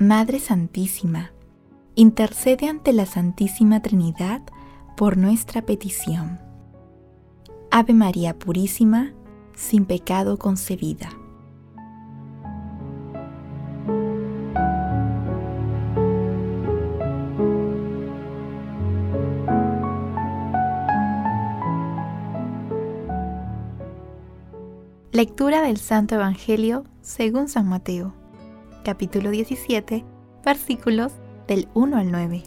Madre Santísima, intercede ante la Santísima Trinidad por nuestra petición. Ave María Purísima, sin pecado concebida. Lectura del Santo Evangelio según San Mateo, capítulo 17, versículos del 1 al 9.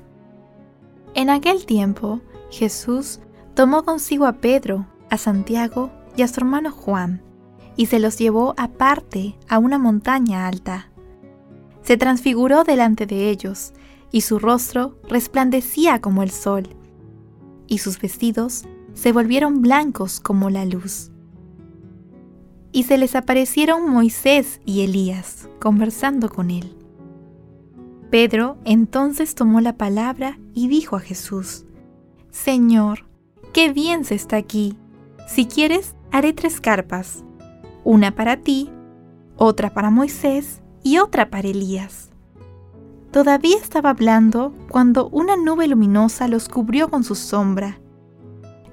En aquel tiempo, Jesús tomó consigo a Pedro, a Santiago y a su hermano Juan, y se los llevó aparte a una montaña alta. Se transfiguró delante de ellos, y su rostro resplandecía como el sol, y sus vestidos se volvieron blancos como la luz y se les aparecieron Moisés y Elías conversando con él. Pedro entonces tomó la palabra y dijo a Jesús, Señor, qué bien se está aquí. Si quieres, haré tres carpas, una para ti, otra para Moisés y otra para Elías. Todavía estaba hablando cuando una nube luminosa los cubrió con su sombra,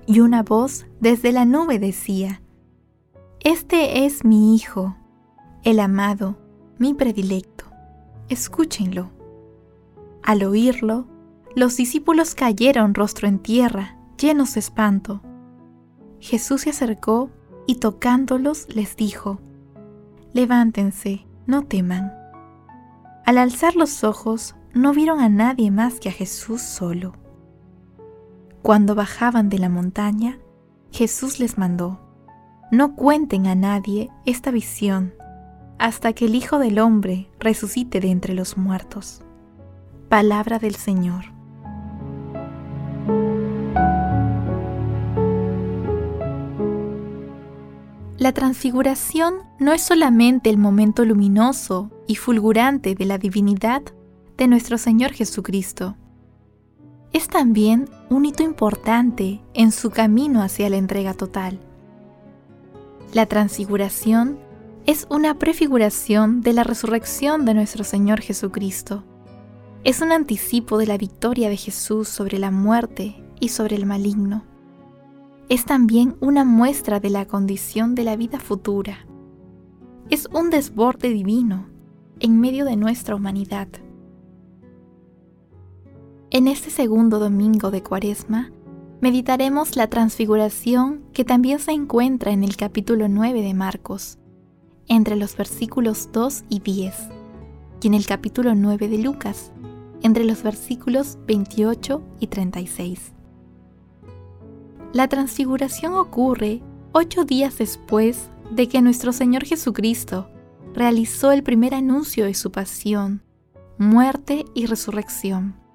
y una voz desde la nube decía, este es mi Hijo, el amado, mi predilecto. Escúchenlo. Al oírlo, los discípulos cayeron rostro en tierra, llenos de espanto. Jesús se acercó y tocándolos les dijo, Levántense, no teman. Al alzar los ojos, no vieron a nadie más que a Jesús solo. Cuando bajaban de la montaña, Jesús les mandó, no cuenten a nadie esta visión hasta que el Hijo del Hombre resucite de entre los muertos. Palabra del Señor. La transfiguración no es solamente el momento luminoso y fulgurante de la divinidad de nuestro Señor Jesucristo. Es también un hito importante en su camino hacia la entrega total la transfiguración es una prefiguración de la resurrección de nuestro Señor Jesucristo. Es un anticipo de la victoria de Jesús sobre la muerte y sobre el maligno. Es también una muestra de la condición de la vida futura. Es un desborde divino en medio de nuestra humanidad. En este segundo domingo de Cuaresma, meditaremos la transfiguración que también se encuentra en el capítulo 9 de Marcos, entre los versículos 2 y 10, y en el capítulo 9 de Lucas, entre los versículos 28 y 36. La transfiguración ocurre ocho días después de que nuestro Señor Jesucristo realizó el primer anuncio de su pasión, muerte y resurrección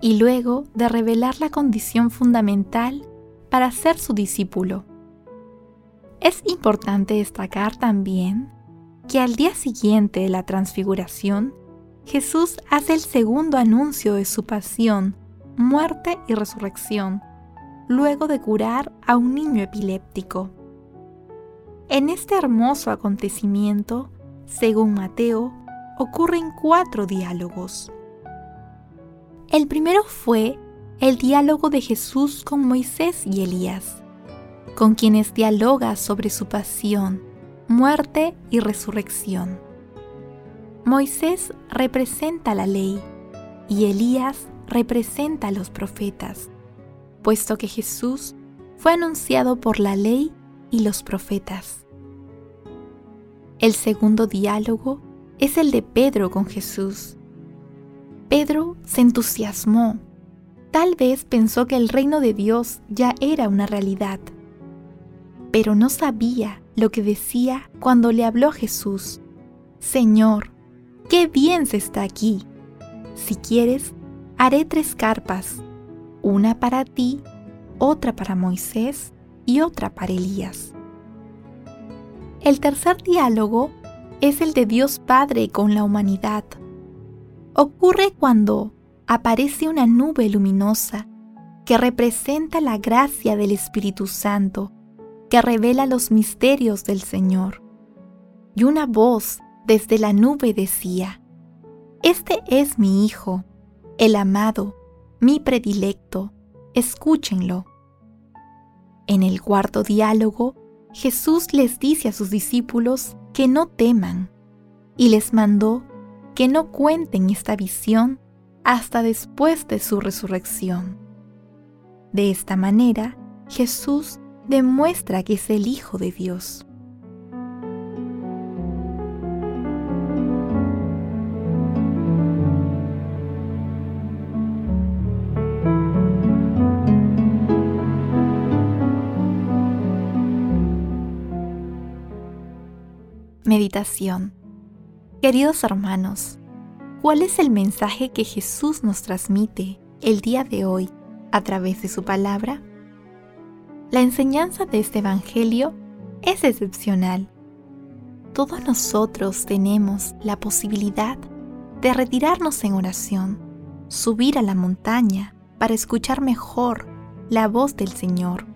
y luego de revelar la condición fundamental para ser su discípulo. Es importante destacar también que al día siguiente de la transfiguración, Jesús hace el segundo anuncio de su pasión, muerte y resurrección, luego de curar a un niño epiléptico. En este hermoso acontecimiento, según Mateo, ocurren cuatro diálogos. El primero fue el diálogo de Jesús con Moisés y Elías, con quienes dialoga sobre su pasión, muerte y resurrección. Moisés representa la ley y Elías representa a los profetas, puesto que Jesús fue anunciado por la ley y los profetas. El segundo diálogo es el de Pedro con Jesús. Pedro se entusiasmó. Tal vez pensó que el reino de Dios ya era una realidad, pero no sabía lo que decía cuando le habló Jesús. Señor, qué bien se está aquí. Si quieres, haré tres carpas, una para ti, otra para Moisés y otra para Elías. El tercer diálogo es el de Dios Padre con la humanidad. Ocurre cuando aparece una nube luminosa que representa la gracia del Espíritu Santo, que revela los misterios del Señor. Y una voz desde la nube decía, Este es mi Hijo, el amado, mi predilecto, escúchenlo. En el cuarto diálogo, Jesús les dice a sus discípulos que no teman y les mandó que no cuenten esta visión hasta después de su resurrección. De esta manera, Jesús demuestra que es el Hijo de Dios. Meditación Queridos hermanos, ¿cuál es el mensaje que Jesús nos transmite el día de hoy a través de su palabra? La enseñanza de este Evangelio es excepcional. Todos nosotros tenemos la posibilidad de retirarnos en oración, subir a la montaña para escuchar mejor la voz del Señor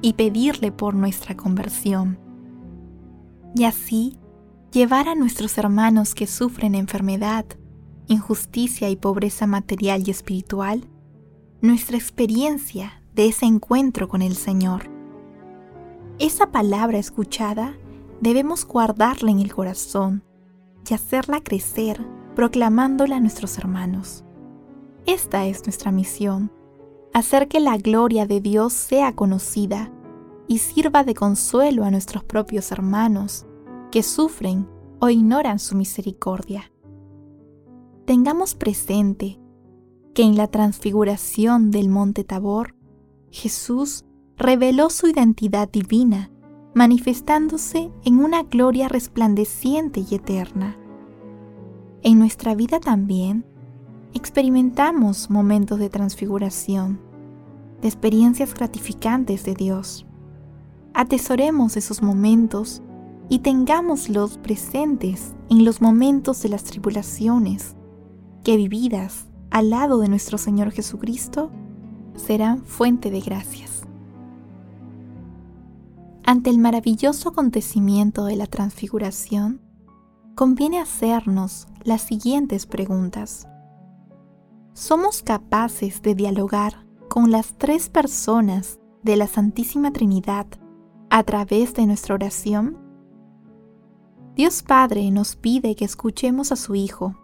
y pedirle por nuestra conversión. Y así llevar a nuestros hermanos que sufren enfermedad, injusticia y pobreza material y espiritual nuestra experiencia de ese encuentro con el Señor. Esa palabra escuchada debemos guardarla en el corazón y hacerla crecer proclamándola a nuestros hermanos. Esta es nuestra misión, hacer que la gloria de Dios sea conocida y sirva de consuelo a nuestros propios hermanos que sufren o ignoran su misericordia. Tengamos presente que en la transfiguración del monte Tabor, Jesús reveló su identidad divina, manifestándose en una gloria resplandeciente y eterna. En nuestra vida también experimentamos momentos de transfiguración, de experiencias gratificantes de Dios. Atesoremos esos momentos y tengámoslos presentes en los momentos de las tribulaciones, que vividas al lado de nuestro Señor Jesucristo serán fuente de gracias. Ante el maravilloso acontecimiento de la transfiguración, conviene hacernos las siguientes preguntas. ¿Somos capaces de dialogar con las tres personas de la Santísima Trinidad a través de nuestra oración? Dios Padre nos pide que escuchemos a su Hijo.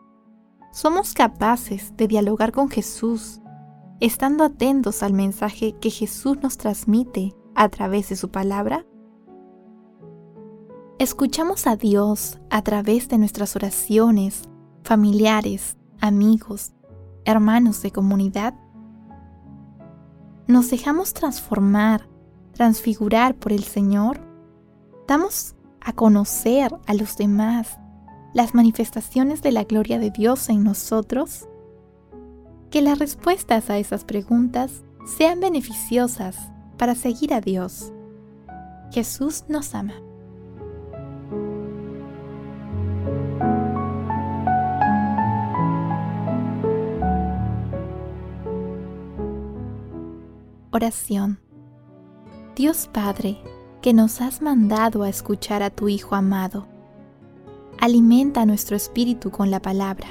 ¿Somos capaces de dialogar con Jesús, estando atentos al mensaje que Jesús nos transmite a través de su palabra? ¿Escuchamos a Dios a través de nuestras oraciones, familiares, amigos, hermanos de comunidad? ¿Nos dejamos transformar, transfigurar por el Señor? ¿Damos a conocer a los demás las manifestaciones de la gloria de Dios en nosotros? Que las respuestas a esas preguntas sean beneficiosas para seguir a Dios. Jesús nos ama. Oración. Dios Padre, que nos has mandado a escuchar a tu Hijo amado. Alimenta nuestro espíritu con la palabra,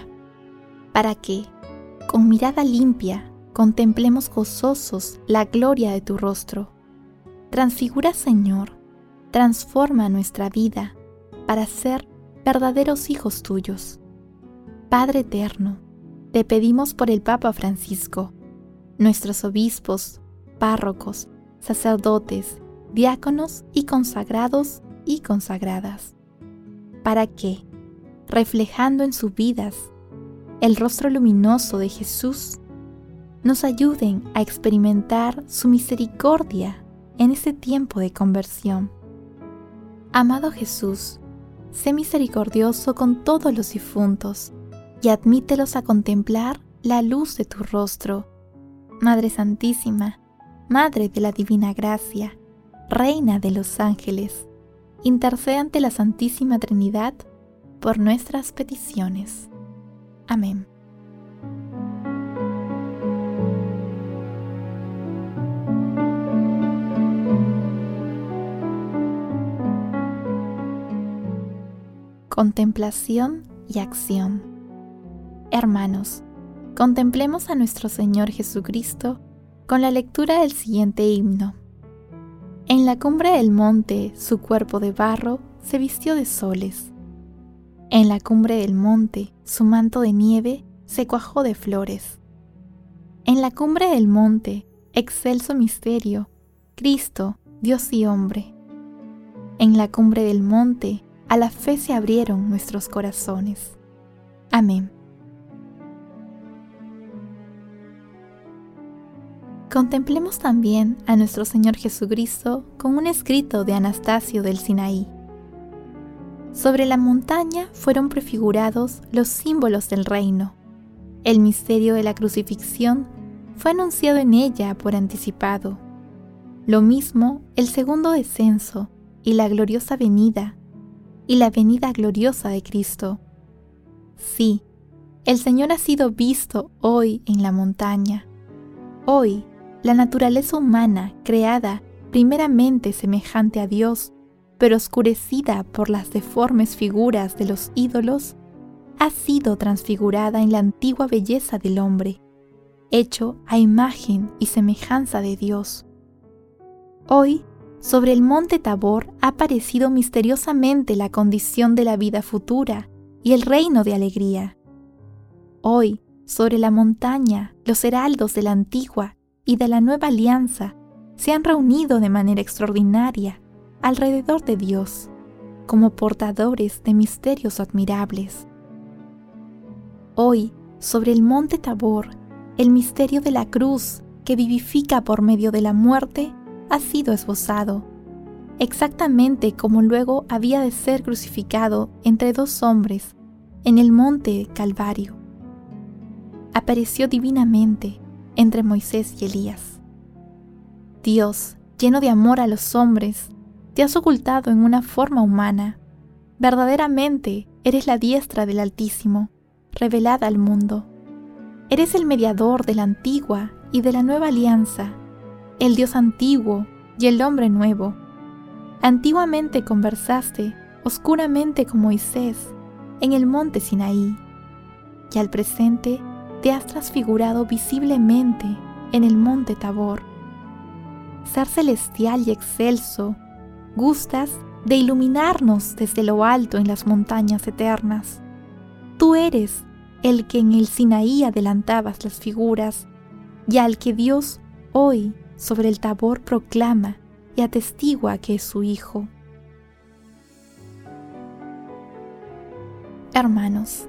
para que, con mirada limpia, contemplemos gozosos la gloria de tu rostro. Transfigura, Señor, transforma nuestra vida para ser verdaderos hijos tuyos. Padre Eterno, te pedimos por el Papa Francisco, nuestros obispos, párrocos, sacerdotes, diáconos y consagrados y consagradas, para que, reflejando en sus vidas el rostro luminoso de Jesús, nos ayuden a experimentar su misericordia en este tiempo de conversión. Amado Jesús, sé misericordioso con todos los difuntos y admítelos a contemplar la luz de tu rostro. Madre Santísima, Madre de la Divina Gracia, Reina de los ángeles, intercede ante la Santísima Trinidad por nuestras peticiones. Amén. Contemplación y acción. Hermanos, contemplemos a nuestro Señor Jesucristo con la lectura del siguiente himno. En la cumbre del monte su cuerpo de barro se vistió de soles. En la cumbre del monte su manto de nieve se cuajó de flores. En la cumbre del monte, excelso misterio, Cristo, Dios y hombre. En la cumbre del monte, a la fe se abrieron nuestros corazones. Amén. Contemplemos también a nuestro Señor Jesucristo con un escrito de Anastasio del Sinaí. Sobre la montaña fueron prefigurados los símbolos del reino. El misterio de la crucifixión fue anunciado en ella por anticipado. Lo mismo el segundo descenso y la gloriosa venida, y la venida gloriosa de Cristo. Sí, el Señor ha sido visto hoy en la montaña. Hoy la naturaleza humana, creada primeramente semejante a Dios, pero oscurecida por las deformes figuras de los ídolos, ha sido transfigurada en la antigua belleza del hombre, hecho a imagen y semejanza de Dios. Hoy, sobre el monte Tabor ha aparecido misteriosamente la condición de la vida futura y el reino de alegría. Hoy, sobre la montaña, los heraldos de la antigua y de la nueva alianza se han reunido de manera extraordinaria alrededor de Dios como portadores de misterios admirables. Hoy, sobre el monte Tabor, el misterio de la cruz que vivifica por medio de la muerte ha sido esbozado, exactamente como luego había de ser crucificado entre dos hombres en el monte Calvario. Apareció divinamente entre Moisés y Elías. Dios, lleno de amor a los hombres, te has ocultado en una forma humana. Verdaderamente eres la diestra del Altísimo, revelada al mundo. Eres el mediador de la antigua y de la nueva alianza, el Dios antiguo y el hombre nuevo. Antiguamente conversaste oscuramente con Moisés en el monte Sinaí, y al presente te has transfigurado visiblemente en el monte Tabor. Ser celestial y excelso, gustas de iluminarnos desde lo alto en las montañas eternas. Tú eres el que en el Sinaí adelantabas las figuras y al que Dios hoy sobre el Tabor proclama y atestigua que es su Hijo. Hermanos,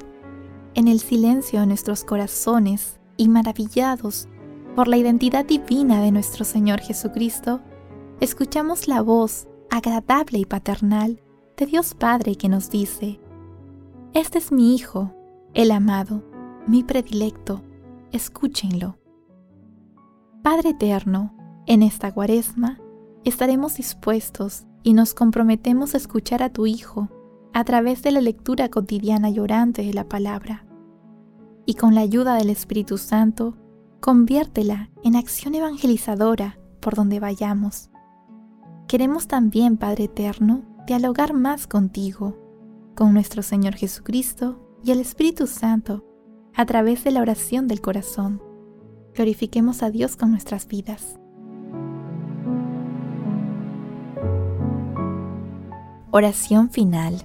en el silencio de nuestros corazones y maravillados por la identidad divina de nuestro Señor Jesucristo, escuchamos la voz agradable y paternal de Dios Padre que nos dice, Este es mi Hijo, el amado, mi predilecto, escúchenlo. Padre Eterno, en esta cuaresma estaremos dispuestos y nos comprometemos a escuchar a tu Hijo a través de la lectura cotidiana y orante de la palabra. Y con la ayuda del Espíritu Santo, conviértela en acción evangelizadora por donde vayamos. Queremos también, Padre Eterno, dialogar más contigo, con nuestro Señor Jesucristo y el Espíritu Santo, a través de la oración del corazón. Glorifiquemos a Dios con nuestras vidas. Oración final.